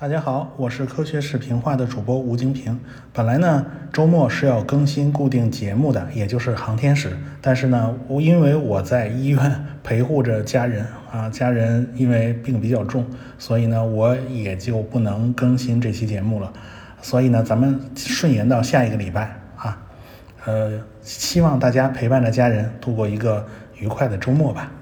大家好，我是科学视频化的主播吴京平。本来呢，周末是要更新固定节目的，也就是航天史。但是呢，我因为我在医院陪护着家人啊，家人因为病比较重，所以呢，我也就不能更新这期节目了。所以呢，咱们顺延到下一个礼拜啊。呃，希望大家陪伴着家人度过一个愉快的周末吧。